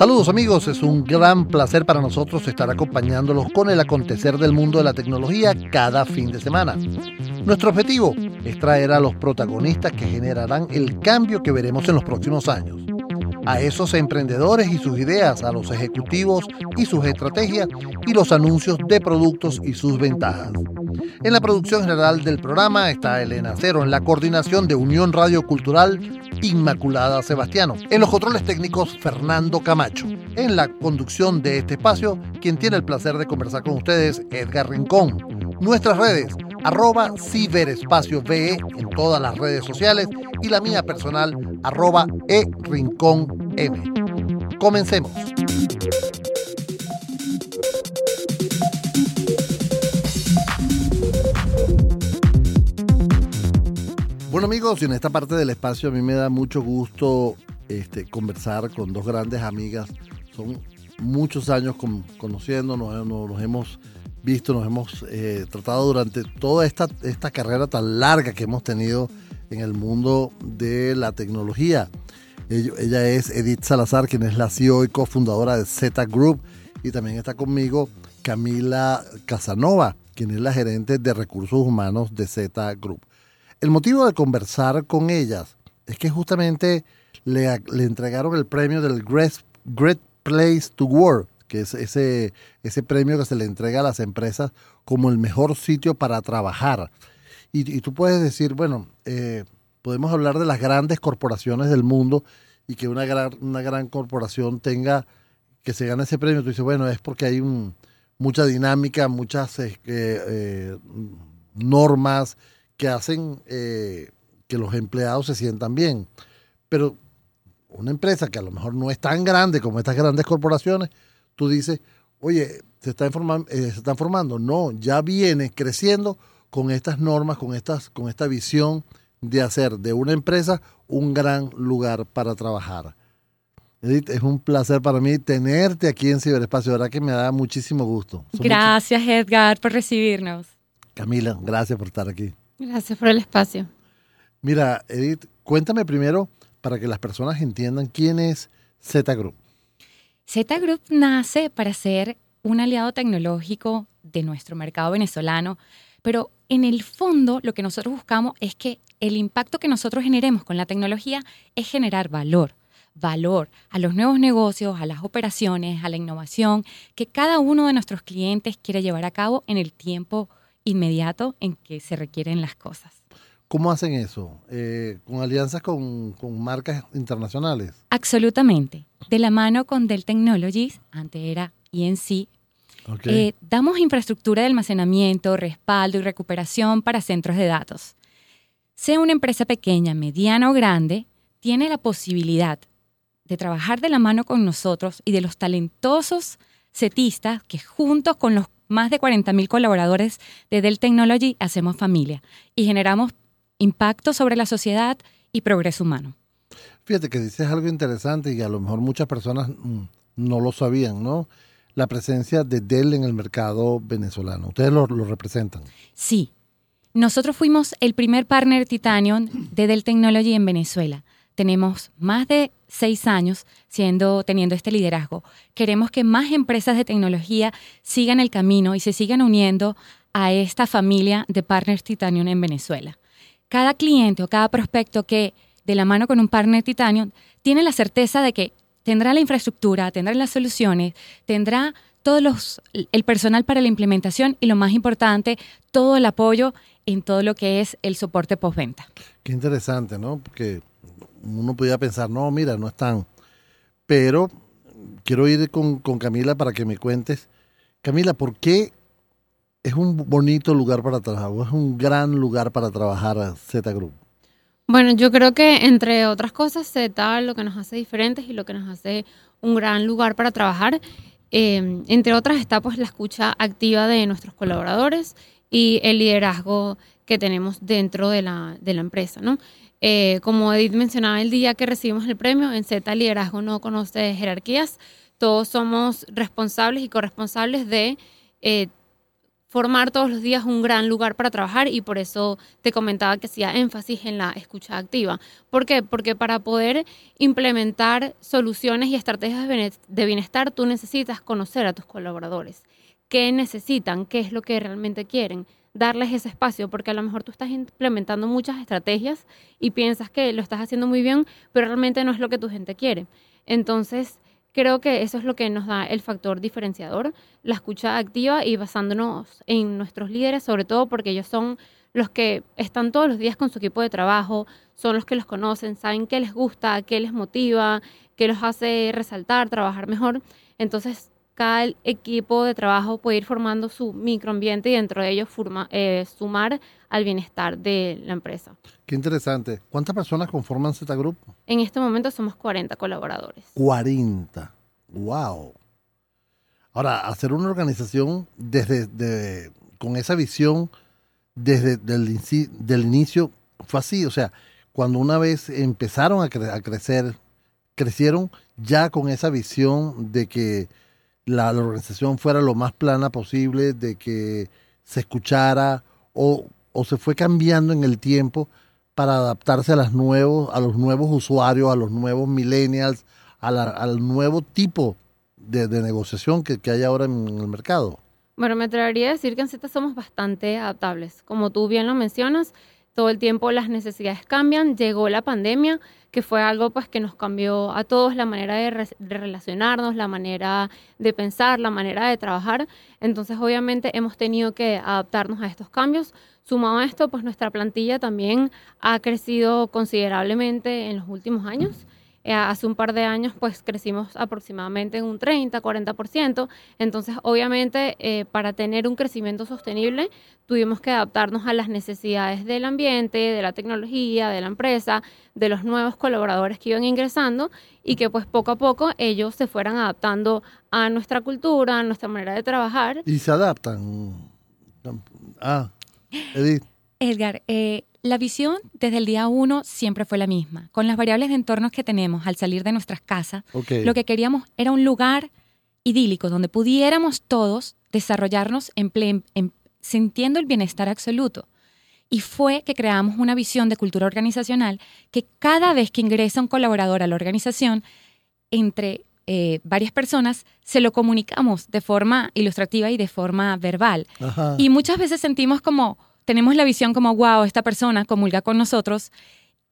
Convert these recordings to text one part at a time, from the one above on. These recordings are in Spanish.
Saludos amigos, es un gran placer para nosotros estar acompañándolos con el acontecer del mundo de la tecnología cada fin de semana. Nuestro objetivo es traer a los protagonistas que generarán el cambio que veremos en los próximos años. A esos emprendedores y sus ideas, a los ejecutivos y sus estrategias y los anuncios de productos y sus ventajas. En la producción general del programa está Elena Cero, en la coordinación de Unión Radio Cultural Inmaculada Sebastiano. En los controles técnicos Fernando Camacho. En la conducción de este espacio, quien tiene el placer de conversar con ustedes, Edgar Rincón. Nuestras redes, arroba ciberespacio VE en todas las redes sociales y la mía personal, arroba e rincón M. Comencemos. Bueno amigos, y en esta parte del espacio a mí me da mucho gusto este, conversar con dos grandes amigas. Son muchos años conociéndonos, nos, hemos visto, nos hemos eh, tratado durante toda esta, esta carrera tan larga que hemos tenido en el mundo de la tecnología. Ella es Edith Salazar, quien es la CEO y cofundadora de Z Group, y también está conmigo Camila Casanova, quien es la gerente de recursos humanos de Z Group. El motivo de conversar con ellas es que justamente le, entregaron el premio del Great, Place to Work, que es ese, ese premio que se le entrega a las empresas como el mejor sitio para trabajar. Y, tú puedes decir, bueno, eh, podemos hablar de las grandes corporaciones del mundo y que una gran, una gran corporación tenga, que se gane ese premio. Tú dices, bueno, es porque hay mucha dinámica, muchas eh, eh, normas, que hacen que los empleados se sientan bien. Pero una empresa que a lo mejor no es tan grande como estas grandes corporaciones, tú dices, oye, se está, informando, eh, se están formando. No, ya viene creciendo con estas normas, con, estas, con esta visión de hacer de una empresa un gran lugar para trabajar. Edith, es un placer para mí tenerte aquí en Ciberespacio, verdad que me da muchísimo gusto. Gracias Edgar por recibirnos. Camila, gracias por estar aquí. Gracias por el espacio. Mira, Edith, cuéntame primero para que las personas entiendan quién es Z Group. Z Group nace para ser un aliado tecnológico de nuestro mercado venezolano, pero en el fondo lo que nosotros buscamos es que el impacto que nosotros generemos con la tecnología es generar valor, valor a los nuevos negocios, a las operaciones, a la innovación que cada uno de nuestros clientes quiere llevar a cabo en el tiempo inmediato en que se requieren las cosas. ¿Cómo hacen eso? Eh, ¿Con alianzas con, marcas internacionales? Absolutamente. De la mano con Dell Technologies, antes era INC, eh, damos infraestructura de almacenamiento, respaldo y recuperación para centros de datos. Sea una empresa pequeña, mediana o grande, tiene la posibilidad de trabajar de la mano con nosotros y de los talentosos setistas que juntos con los más de 40.000 colaboradores de Dell Technology hacemos familia y generamos impacto sobre la sociedad y progreso humano. Fíjate que dices algo interesante y a lo mejor muchas personas mm, no lo sabían, ¿no? La presencia de Dell en el mercado venezolano. ¿Ustedes lo, lo representan? Sí. Nosotros fuimos el primer partner Titanium de Dell Technology en Venezuela. Tenemos más de seis años siendo, teniendo este liderazgo. Queremos que más empresas de tecnología sigan el camino y se sigan uniendo a esta familia de Partners Titanium en Venezuela. Cada cliente o cada prospecto que de la mano con un partner Titanium tiene la certeza de que tendrá la infraestructura, tendrá las soluciones, tendrá todo los, el personal para la implementación y lo más importante, todo el apoyo en todo lo que es el soporte postventa. Qué interesante, ¿no? Porque uno podía pensar, no, mira, no están. Pero quiero ir con, Camila para que me cuentes. Camila, ¿por qué es un bonito lugar para trabajar? ¿Es un gran lugar para trabajar Z Group? Bueno, yo creo que entre otras cosas, Z lo que nos hace diferentes y lo que nos hace un gran lugar para trabajar, eh, entre otras está pues la escucha activa de nuestros colaboradores y el liderazgo que tenemos dentro de la, de la empresa, ¿no? Eh, como Edith mencionaba el día que recibimos el premio, en Z Liderazgo no conoce jerarquías, todos somos responsables y corresponsables de eh, formar todos los días un gran lugar para trabajar y por eso te comentaba que hacía énfasis en la escucha activa. ¿Por qué? Porque para poder implementar soluciones y estrategias de bienestar tú necesitas conocer a tus colaboradores. ¿Qué necesitan? ¿Qué es lo que realmente quieren? Darles ese espacio, porque a lo mejor tú estás implementando muchas estrategias y piensas que lo estás haciendo muy bien, pero realmente no es lo que tu gente quiere. Entonces, Creo que eso es lo que nos da el factor diferenciador, la escucha activa y basándonos en nuestros líderes, sobre todo porque ellos son los que están todos los días con su equipo de trabajo, son los que los conocen, saben qué les gusta, qué les motiva, qué los hace resaltar, trabajar mejor. Entonces, cada equipo de trabajo puede ir formando su microambiente y dentro de ellos eh, sumar al bienestar de la empresa. Qué interesante. ¿Cuántas personas conforman Z Group? En este momento somos 40 colaboradores. 40. Wow. Ahora, hacer una organización desde con esa visión desde el del inicio fue así. O sea, cuando una vez empezaron a, a crecer, crecieron ya con esa visión de que la, organización fuera lo más plana posible, de que se escuchara o, se fue cambiando en el tiempo para adaptarse a, las nuevos, a los nuevos usuarios, a los nuevos millennials, al nuevo tipo de, negociación que, hay ahora en el mercado? Bueno, me atrevería a decir que en Z somos bastante adaptables. Como tú bien lo mencionas, todo el tiempo las necesidades cambian, llegó la pandemia, que fue algo pues que nos cambió a todos la manera de, relacionarnos, la manera de pensar, la manera de trabajar. Entonces, obviamente hemos tenido que adaptarnos a estos cambios. Sumado a esto, pues nuestra plantilla también ha crecido considerablemente en los últimos años. Eh, hace un par de años pues crecimos aproximadamente en un 30, 40%. Entonces, obviamente, eh, para tener un crecimiento sostenible, tuvimos que adaptarnos a las necesidades del ambiente, de la tecnología, de la empresa, de los nuevos colaboradores que iban ingresando y que pues poco a poco ellos se fueran adaptando a nuestra cultura, a nuestra manera de trabajar. Y se adaptan. Ah, Edith. Edgar, eh, la visión desde el día uno siempre fue la misma. Con las variables de entornos que tenemos al salir de nuestras casas, lo que queríamos era un lugar idílico donde pudiéramos todos desarrollarnos en, sintiendo el bienestar absoluto. Y fue que creamos una visión de cultura organizacional que cada vez que ingresa un colaborador a la organización, entre eh, varias personas, se lo comunicamos de forma ilustrativa y de forma verbal. Y muchas veces sentimos como, tenemos la visión como, wow, esta persona comulga con nosotros.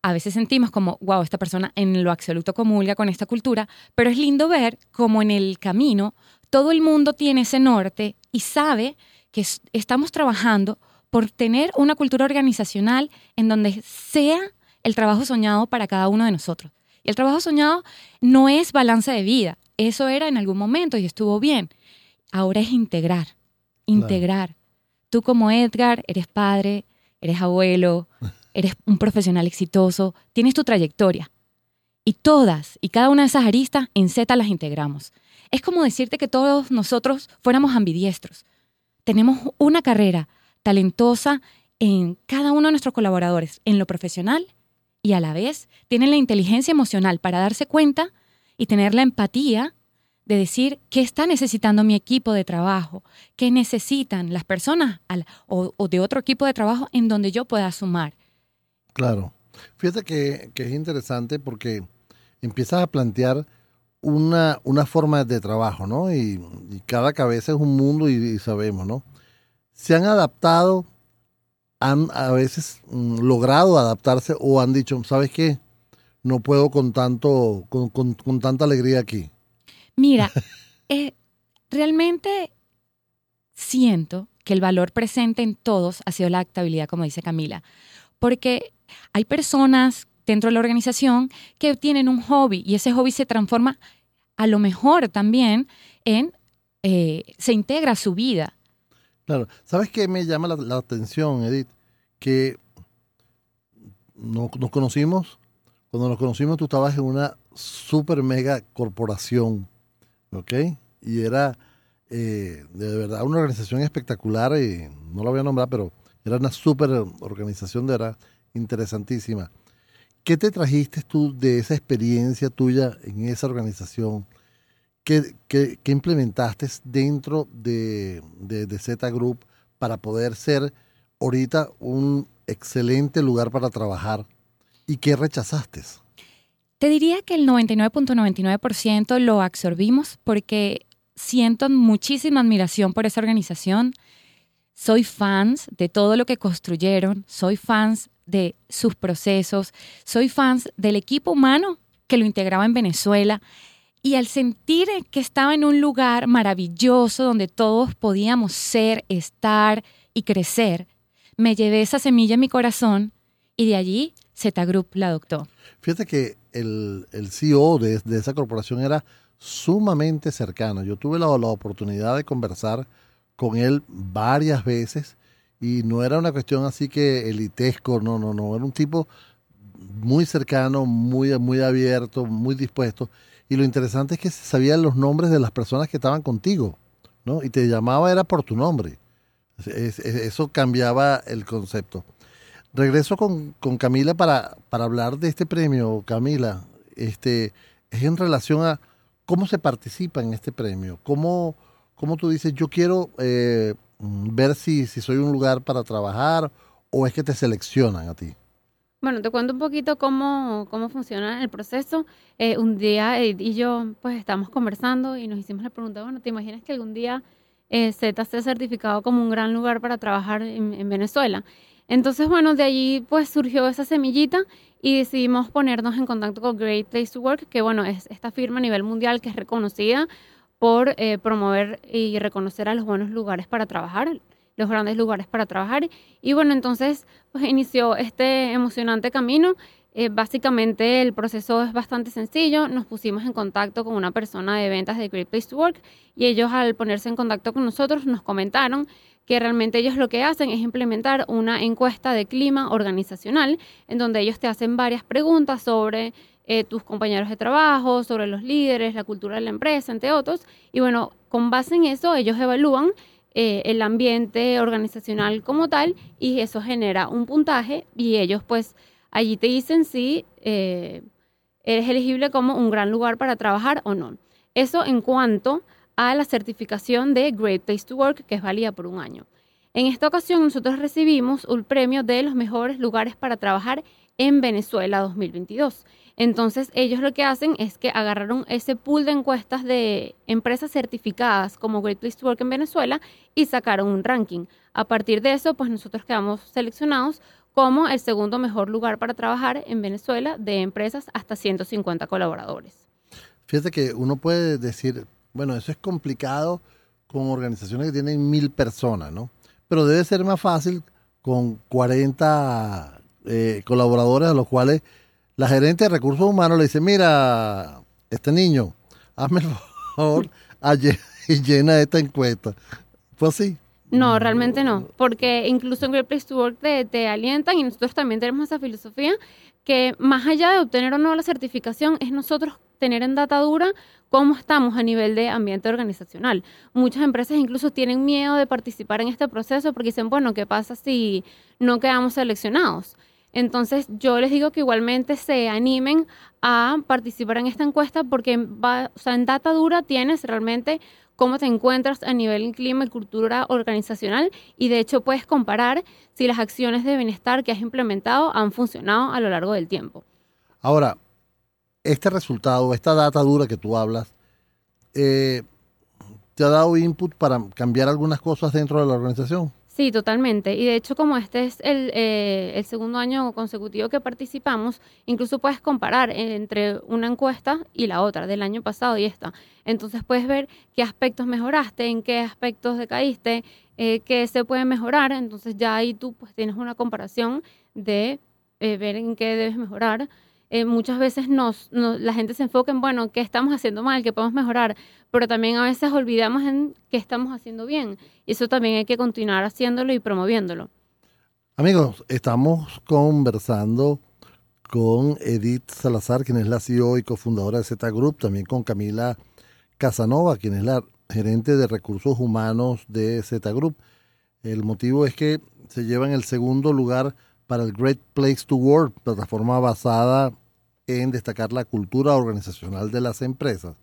A veces sentimos como, wow, esta persona en lo absoluto comulga con esta cultura, pero es lindo ver como en el camino todo el mundo tiene ese norte y sabe que estamos trabajando por tener una cultura organizacional en donde sea el trabajo soñado para cada uno de nosotros. Y el trabajo soñado no es balance de vida, eso era en algún momento y estuvo bien. Ahora es integrar, integrar. Tú como Edgar eres padre, eres abuelo, eres un profesional exitoso, tienes tu trayectoria. Y todas y cada una de esas aristas en Z las integramos. Es como decirte que todos nosotros fuéramos ambidiestros. Tenemos una carrera talentosa en cada uno de nuestros colaboradores, en lo profesional y a la vez tienen la inteligencia emocional para darse cuenta y tener la empatía de decir qué está necesitando mi equipo de trabajo, qué necesitan las personas o, de otro equipo de trabajo en donde yo pueda sumar. Claro. Fíjate que, es interesante porque empiezas a plantear una, forma de trabajo, ¿no? Y, cada cabeza es un mundo y, sabemos, ¿no? Se han adaptado, han a veces mm, logrado adaptarse o han dicho, ¿sabes qué? No puedo con tanto, con tanta alegría aquí. Mira, eh, realmente siento que el valor presente en todos ha sido la adaptabilidad, como dice Camila, porque hay personas dentro de la organización que tienen un hobby y ese hobby se transforma a lo mejor también en, eh, se integra a su vida. Claro, ¿sabes qué me llama la, atención, Edith? Que nos conocimos, cuando nos conocimos tú estabas en una super mega corporación ¿ok? Y era eh, de verdad una organización espectacular, y no la voy a nombrar, pero era una súper organización, de verdad, interesantísima. ¿Qué te trajiste tú de esa experiencia tuya en esa organización? ¿Qué, implementaste dentro de, de, Z Group para poder ser ahorita un excelente lugar para trabajar y qué rechazaste? Te diría que el 99.99% lo absorbimos porque siento muchísima admiración por esa organización. Soy fans de todo lo que construyeron, soy fans de sus procesos, soy fans del equipo humano que lo integraba en Venezuela y al sentir que estaba en un lugar maravilloso donde todos podíamos ser, estar y crecer, me llevé esa semilla en mi corazón y de allí Z Group la adoptó. Fíjate que el, CEO de, esa corporación era sumamente cercano. Yo tuve la, oportunidad de conversar con él varias veces y no era una cuestión así que elitesco, no, no, no, era un tipo muy cercano, muy, muy abierto, muy dispuesto. Y lo interesante es que sabía los nombres de las personas que estaban contigo, ¿no? Y te llamaba era por tu nombre. Eso cambiaba el concepto. Regreso con, Camila para, para, hablar de este premio, Camila. Este, es en relación a cómo se participa en este premio. ¿Cómo, cómo tú dices, yo quiero eh, ver si, si soy un lugar para trabajar o es que te seleccionan a ti? Bueno, te cuento un poquito cómo, cómo funciona el proceso. Eh, un día Ed y yo pues estamos conversando y nos hicimos la pregunta, bueno, ¿te imaginas que algún día eh, Z esté certificado como un gran lugar para trabajar en Venezuela? Entonces, bueno, de allí pues surgió esa semillita y decidimos ponernos en contacto con Great Place to Work, que bueno, es esta firma a nivel mundial que es reconocida por eh, promover y reconocer a los buenos lugares para trabajar, los grandes lugares para trabajar. Y bueno, entonces pues inició este emocionante camino. Eh, básicamente el proceso es bastante sencillo. Nos pusimos en contacto con una persona de ventas de Great Place to Work y ellos al ponerse en contacto con nosotros nos comentaron que realmente ellos lo que hacen es implementar una encuesta de clima organizacional en donde ellos te hacen varias preguntas sobre eh, tus compañeros de trabajo, sobre los líderes, la cultura de la empresa, entre otros. Y bueno, con base en eso ellos evalúan eh, el ambiente organizacional como tal y eso genera un puntaje y ellos pues allí te dicen si eh, eres elegible como un gran lugar para trabajar o no. Eso en cuanto a la certificación de Great Place to Work, que es válida por un año. En esta ocasión nosotros recibimos un premio de los mejores lugares para trabajar en Venezuela 2022. Entonces ellos lo que hacen es que agarraron ese pool de encuestas de empresas certificadas como Great Place to Work en Venezuela y sacaron un ranking. A partir de eso, pues nosotros quedamos seleccionados como el segundo mejor lugar para trabajar en Venezuela de empresas hasta 150 colaboradores. Fíjate que uno puede decir, bueno, eso es complicado con organizaciones que tienen mil personas, ¿no? Pero debe ser más fácil con 40 eh, colaboradores a los cuales la gerente de recursos humanos le dice, mira, este niño, hazme el favor y llena esta encuesta. ¿Fue así? No, realmente no, porque incluso en Great Place to Work te, alientan y nosotros también tenemos esa filosofía que más allá de obtener o no la certificación es nosotros tener en data dura cómo estamos a nivel de ambiente organizacional. Muchas empresas incluso tienen miedo de participar en este proceso porque dicen, bueno, ¿qué pasa si no quedamos seleccionados? Entonces yo les digo que igualmente se animen a participar en esta encuesta porque en data dura tienes realmente cómo te encuentras a nivel clima y cultura organizacional y de hecho puedes comparar si las acciones de bienestar que has implementado han funcionado a lo largo del tiempo. Ahora, este resultado, esta data dura que tú hablas, eh, ¿te ha dado input para cambiar algunas cosas dentro de la organización? Sí, totalmente. Y de hecho, como este es el, eh, el, segundo año consecutivo que participamos, incluso puedes comparar entre una encuesta y la otra, del año pasado y esta. Entonces puedes ver qué aspectos mejoraste, en qué aspectos decaíste, eh, qué se puede mejorar. Entonces ya ahí tú pues tienes una comparación de ver en qué debes mejorar. Eh, muchas veces nos, la gente se enfoca en, bueno, qué estamos haciendo mal, qué podemos mejorar, pero también a veces olvidamos en qué estamos haciendo bien. Y eso también hay que continuar haciéndolo y promoviéndolo. Amigos, estamos conversando con Edith Salazar, quien es la CEO y cofundadora de Z Group, también con Camila Casanova, quien es la gerente de recursos humanos de Z Group. El motivo es que se llevan el segundo lugar para el Great Place to Work, plataforma basada en destacar la cultura organizacional de las empresas.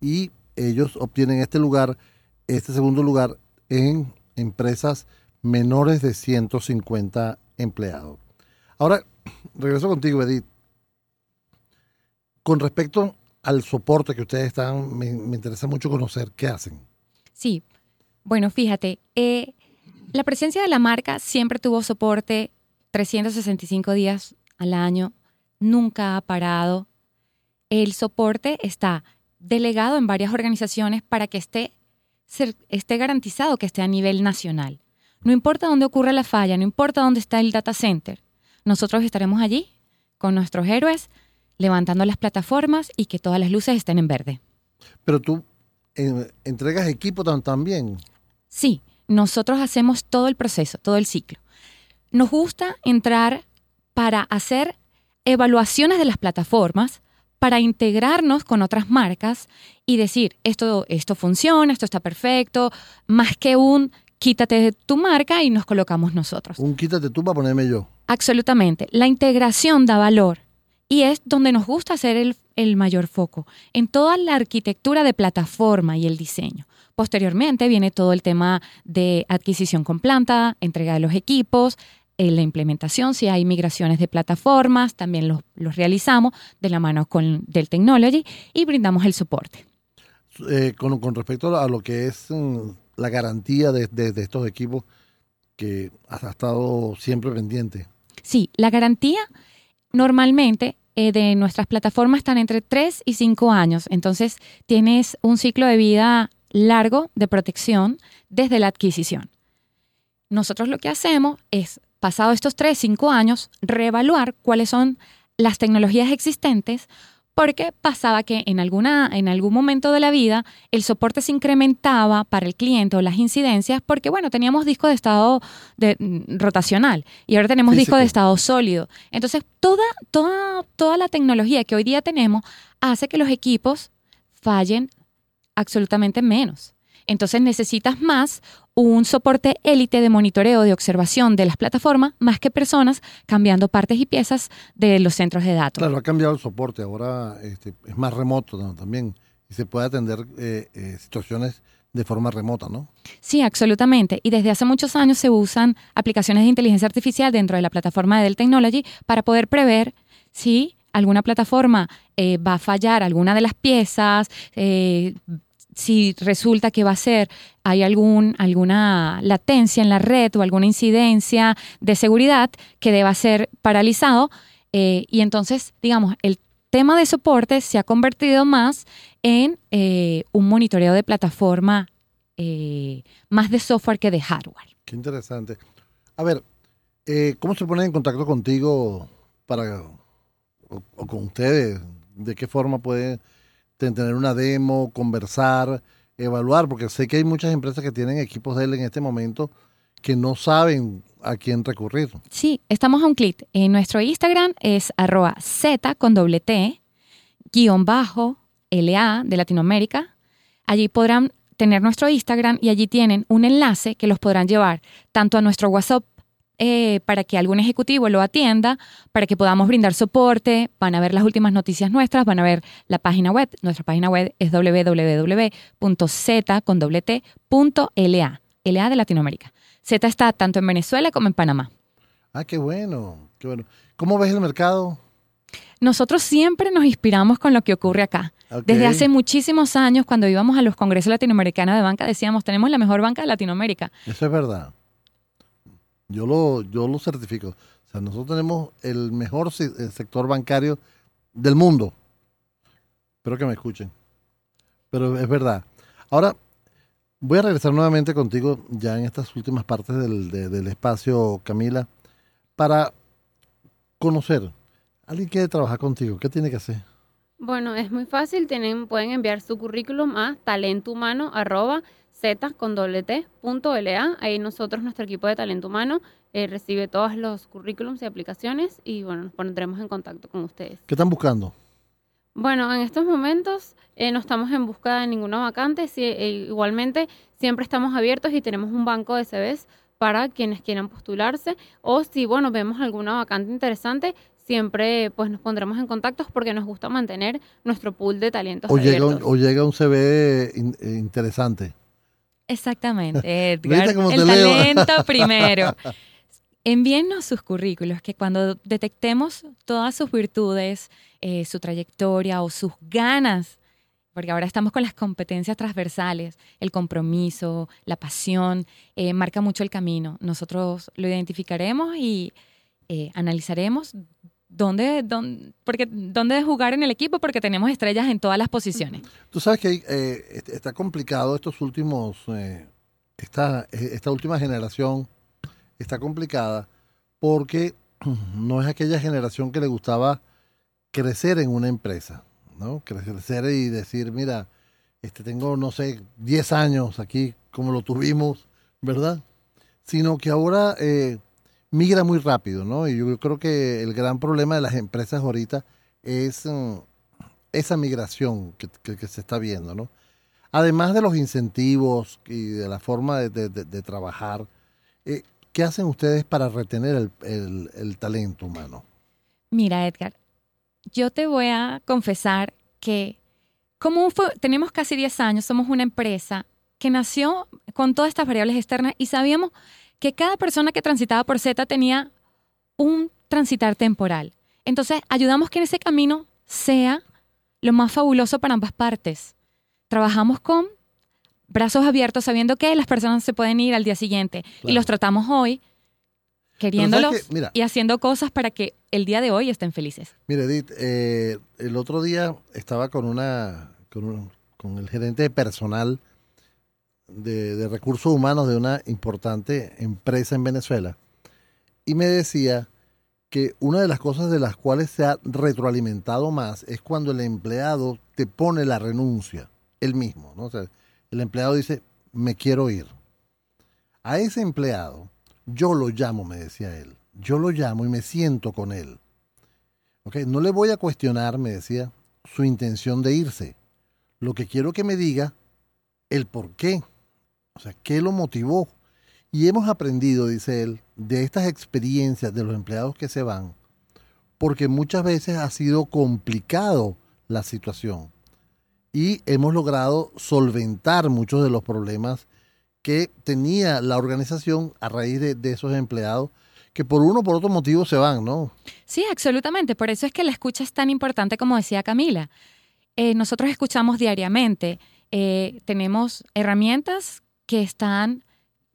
Y ellos obtienen este lugar, este segundo lugar, en empresas menores de 150 empleados. Ahora, regreso contigo, Edith. Con respecto al soporte que ustedes están, me, interesa mucho conocer qué hacen. Sí, bueno, fíjate, eh, la presencia de la marca siempre tuvo soporte 365 días al año, nunca ha parado. El soporte está delegado en varias organizaciones para que esté, ser- esté garantizado que esté a nivel nacional. No importa dónde ocurra la falla, no importa dónde está el data center, nosotros estaremos allí con nuestros héroes levantando las plataformas y que todas las luces estén en verde. Pero tú eh, entregas equipo tam- también. Sí, nosotros hacemos todo el proceso, todo el ciclo. Nos gusta entrar para hacer evaluaciones de las plataformas, para integrarnos con otras marcas y decir, esto, esto funciona, esto está perfecto, más que un quítate de tu marca y nos colocamos nosotros. Un quítate tú para ponerme yo. Absolutamente. La integración da valor y es donde nos gusta hacer el, el mayor foco, en toda la arquitectura de plataforma y el diseño. Posteriormente viene todo el tema de adquisición con planta, entrega de los equipos, eh, la implementación, si hay migraciones de plataformas, también los, los realizamos de la mano con del Technology y brindamos el soporte. Eh, con, con respecto a lo que es mm, la garantía de, de- de estos equipos que has estado siempre pendiente. Sí, la garantía normalmente eh, de nuestras plataformas están entre 3 y 5 años, entonces tienes un ciclo de vida largo de protección desde la adquisición. Nosotros lo que hacemos es, pasado estos 3, 5 años, reevaluar cuáles son las tecnologías existentes porque pasaba que en, alguna, en algún momento de la vida el soporte se incrementaba para el cliente o las incidencias porque, bueno, teníamos disco de estado de, mm, rotacional y ahora tenemos disco de estado sólido. Entonces, toda, toda, toda la tecnología que hoy día tenemos hace que los equipos fallen absolutamente menos. Entonces necesitas más un soporte élite de monitoreo, de observación de las plataformas, más que personas cambiando partes y piezas de los centros de datos. Claro, ha cambiado el soporte, ahora este, es más remoto ¿no? también y se puede atender eh, eh, situaciones de forma remota, ¿no? Sí, absolutamente. Y desde hace muchos años se usan aplicaciones de inteligencia artificial dentro de la plataforma de Dell Technology para poder prever si alguna plataforma eh, va a fallar alguna de las piezas, eh, si resulta que va a ser, hay algún, alguna latencia en la red o alguna incidencia de seguridad que deba ser paralizado. eh, y entonces, digamos, el tema de soporte se ha convertido más en eh, un monitoreo de plataforma eh, más de software que de hardware. Qué interesante. A ver, ¿cómo se ponen en contacto contigo para o, o con ustedes? ¿De qué forma pueden tener una demo, conversar, evaluar? Porque sé que hay muchas empresas que tienen equipos de él en este momento que no saben a quién recurrir. Sí, estamos a un clic. En nuestro Instagram es arroba Z con doble T, guion bajo, LA de Latinoamérica. Allí podrán tener nuestro Instagram y allí tienen un enlace que los podrán llevar tanto a nuestro WhatsApp eh, para que algún ejecutivo lo atienda, para que podamos brindar soporte, van a ver las últimas noticias nuestras, van a ver la página web. Nuestra página web es www.z con doble T punto LA, de Latinoamérica. Z está tanto en Venezuela como en Panamá. Ah, qué bueno, qué bueno. ¿Cómo ves el mercado? Nosotros siempre nos inspiramos con lo que ocurre acá. Desde hace muchísimos años, cuando íbamos a los congresos latinoamericanos de banca, decíamos, tenemos la mejor banca de Latinoamérica. Eso es verdad. Yo lo, yo lo certifico. O sea, nosotros tenemos el mejor se- eh, sector bancario del mundo. Espero que me escuchen. Pero es verdad. Ahora, voy a regresar nuevamente contigo ya en estas últimas partes del, de- del espacio, Camila, para conocer. Alguien quiere trabajar contigo. ¿Qué tiene que hacer? Bueno, es muy fácil. Tienen, pueden enviar su currículum a talentohumano arroba z con doble t punto LA. Ahí nosotros, nuestro equipo de talento humano, eh, recibe todos los currículums y aplicaciones y bueno, nos pondremos en contacto con ustedes. ¿Qué están buscando? Bueno, en estos momentos eh, no estamos en busca de ninguna vacante. Sí, eh, igualmente, siempre estamos abiertos y tenemos un banco de CVs para quienes quieran postularse. O si, bueno, vemos alguna vacante interesante, siempre pues nos pondremos en contacto porque nos gusta mantener nuestro pool de talentos O llega, un, abiertos. o llega un CV in- eh, interesante. Exactamente, ¿Viste Edgar. El talento primero. Envíennos sus currículos, que cuando detectemos todas sus virtudes, eh, su trayectoria o sus ganas, porque ahora estamos con las competencias transversales, el compromiso, la pasión, eh, marca mucho el camino. Nosotros lo identificaremos y eh, analizaremos dónde, dónde, porque, dónde jugar en el equipo, porque tenemos estrellas en todas las posiciones. Tú sabes que eh, est- está complicado estos últimos, eh, esta, eh, esta última generación está complicada porque no es aquella generación que le gustaba crecer en una empresa, ¿no? Crecer y decir, mira, este tengo, no sé, 10 años aquí, como lo tuvimos, ¿verdad? Sino que ahora eh, migra muy rápido, ¿no? Y yo creo que el gran problema de las empresas ahorita es mm, esa migración que, se está viendo, ¿no? Además de los incentivos y de la forma de, trabajar, eh, ¿qué hacen ustedes para retener el, el- el talento humano? Mira, Edgar, yo te voy a confesar que como fue- tenemos casi 10 años, somos una empresa que nació con todas estas variables externas y sabíamos que cada persona que transitaba por Z tenía un transitar temporal. Entonces, ayudamos que ese camino sea lo más fabuloso para ambas partes. Trabajamos con brazos abiertos sabiendo que las personas se pueden ir al día siguiente y los tratamos hoy queriéndolos y haciendo cosas para que el día de hoy estén felices. Mire, Edith, eh, el otro día estaba con una con, un- con el gerente de personal de, recursos humanos de una importante empresa en Venezuela y me decía que una de las cosas de las cuales se ha retroalimentado más es cuando el empleado te pone la renuncia, él mismo, ¿no? El empleado dice, me quiero ir. A ese empleado, yo lo llamo, me decía él, yo lo llamo y me siento con él. ¿Ok? No le voy a cuestionar, me decía, su intención de irse. Lo que quiero que me diga, el por qué. O sea, qué lo motivó. Y hemos aprendido, dice él, de estas experiencias de los empleados que se van, porque muchas veces ha sido complicado la situación. Y hemos logrado solventar muchos de los problemas que tenía la organización a raíz de, esos empleados que por uno o por otro motivo se van, ¿no? Sí, absolutamente. Por eso es que la escucha es tan importante como decía Camila. Eh, nosotros escuchamos diariamente. Eh, tenemos herramientas que están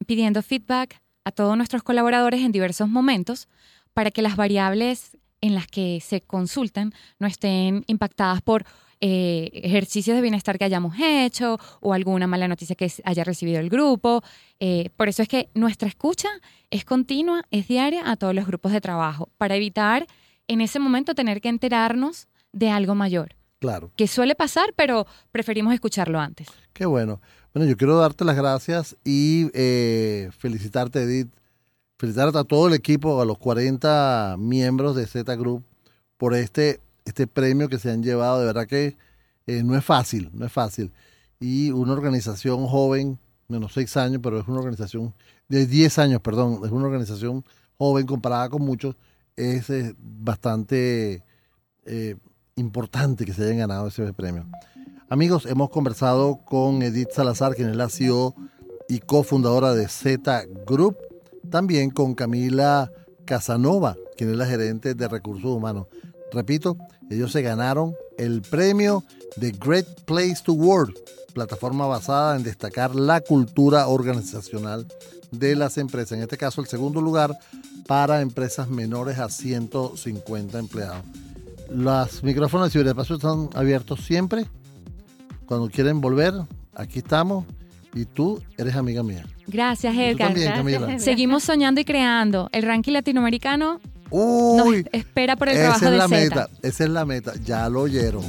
pidiendo feedback a todos nuestros colaboradores en diversos momentos para que las variables en las que se consultan no estén impactadas por eh, ejercicios de bienestar que hayamos hecho o alguna mala noticia que haya recibido el grupo. Eh, por eso es que nuestra escucha es continua, es diaria a todos los grupos de trabajo, para evitar en ese momento tener que enterarnos de algo mayor, Claro. que suele pasar, pero preferimos escucharlo antes. Qué bueno. Bueno, yo quiero darte las gracias y eh, felicitarte, Edith. Felicitarte a todo el equipo, a los 40 miembros de Z Group por este, este premio que se han llevado. De verdad que eh, no es fácil, no es fácil. Y una organización joven, menos 6 años, pero es una organización de 10 años, perdón, es una organización joven comparada con muchos, es eh, bastante eh, importante que se hayan ganado ese premio. Amigos, hemos conversado con Edith Salazar, quien es la CEO y cofundadora de Z Group, también con Camila Casanova, quien es la gerente de recursos humanos. Repito, ellos se ganaron el premio de Great Place to Work, plataforma basada en destacar la cultura organizacional de las empresas. En este caso, el segundo lugar para empresas menores a 150 empleados. Los micrófonos de ciberespacio están abiertos siempre. Cuando quieren volver, aquí estamos. Y tú eres amiga mía. Gracias, Edgar. también, Camila. Seguimos soñando y creando. El ranking latinoamericano nos espera por el esa trabajo es de la Z. meta. Esa es la meta. Ya lo oyeron.